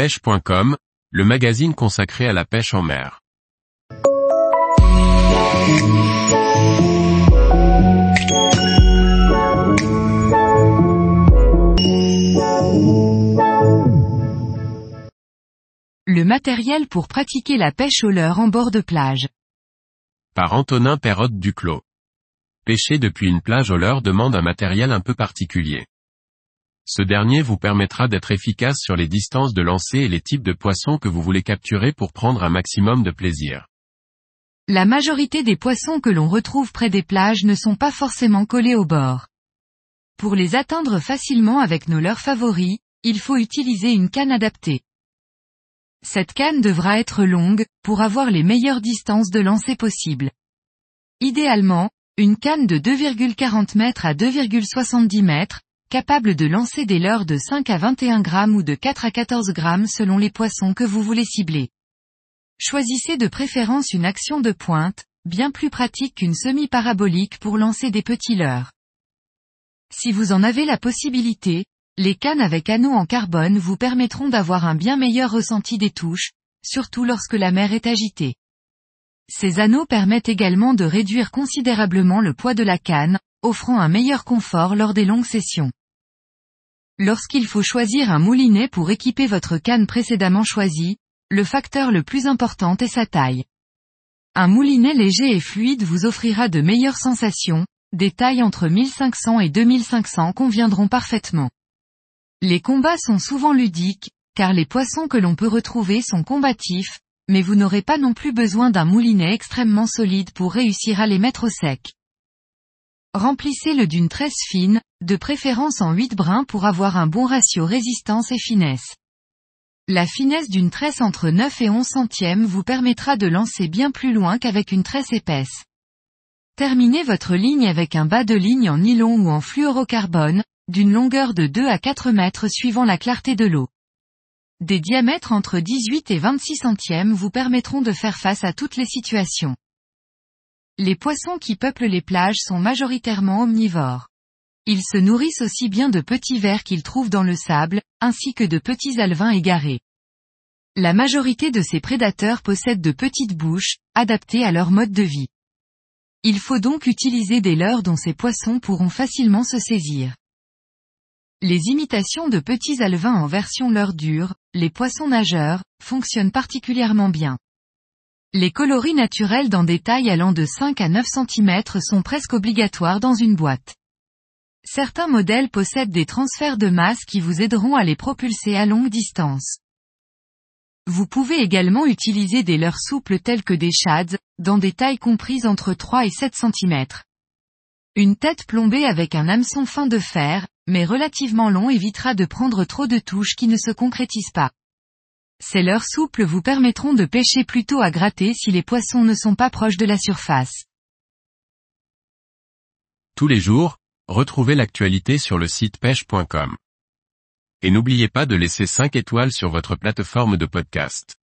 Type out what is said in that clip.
pêche.com, le magazine consacré à la pêche en mer. Le matériel pour pratiquer la pêche au leurre en bord de plage. Par Antonin Perrotte Duclos. Pêcher depuis une plage au leurre demande un matériel un peu particulier. Ce dernier vous permettra d'être efficace sur les distances de lancer et les types de poissons que vous voulez capturer pour prendre un maximum de plaisir. La majorité des poissons que l'on retrouve près des plages ne sont pas forcément collés au bord. Pour les atteindre facilement avec nos leurres favoris, il faut utiliser une canne adaptée. Cette canne devra être longue, pour avoir les meilleures distances de lancer possibles. Idéalement, une canne de 2,40 m à 2,70 m, capable de lancer des leurres de 5 à 21 grammes ou de 4 à 14 grammes selon les poissons que vous voulez cibler. Choisissez de préférence une action de pointe, bien plus pratique qu'une semi-parabolique pour lancer des petits leurres. Si vous en avez la possibilité, les cannes avec anneaux en carbone vous permettront d'avoir un bien meilleur ressenti des touches, surtout lorsque la mer est agitée. Ces anneaux permettent également de réduire considérablement le poids de la canne, offrant un meilleur confort lors des longues sessions. Lorsqu'il faut choisir un moulinet pour équiper votre canne précédemment choisie, le facteur le plus important est sa taille. Un moulinet léger et fluide vous offrira de meilleures sensations, des tailles entre 1500 et 2500 conviendront parfaitement. Les combats sont souvent ludiques, car les poissons que l'on peut retrouver sont combatifs, mais vous n'aurez pas non plus besoin d'un moulinet extrêmement solide pour réussir à les mettre au sec. Remplissez-le d'une tresse fine, de préférence en 8 brins pour avoir un bon ratio résistance et finesse. La finesse d'une tresse entre 9 et 11 centièmes vous permettra de lancer bien plus loin qu'avec une tresse épaisse. Terminez votre ligne avec un bas de ligne en nylon ou en fluorocarbone, d'une longueur de 2 à 4 mètres suivant la clarté de l'eau. Des diamètres entre 18 et 26 centièmes vous permettront de faire face à toutes les situations. Les poissons qui peuplent les plages sont majoritairement omnivores. Ils se nourrissent aussi bien de petits vers qu'ils trouvent dans le sable, ainsi que de petits alevins égarés. La majorité de ces prédateurs possèdent de petites bouches, adaptées à leur mode de vie. Il faut donc utiliser des leurres dont ces poissons pourront facilement se saisir. Les imitations de petits alevins en version leurre dure, les poissons nageurs, fonctionnent particulièrement bien. Les coloris naturels dans des tailles allant de 5 à 9 cm sont presque obligatoires dans une boîte. Certains modèles possèdent des transferts de masse qui vous aideront à les propulser à longue distance. Vous pouvez également utiliser des leurres souples tels que des shads, dans des tailles comprises entre 3 et 7 cm. Une tête plombée avec un hameçon fin de fer, mais relativement long évitera de prendre trop de touches qui ne se concrétisent pas. Ces leurres souples vous permettront de pêcher plutôt à gratter si les poissons ne sont pas proches de la surface. Tous les jours, retrouvez l'actualité sur le site pêche.com. Et n'oubliez pas de laisser 5 étoiles sur votre plateforme de podcast.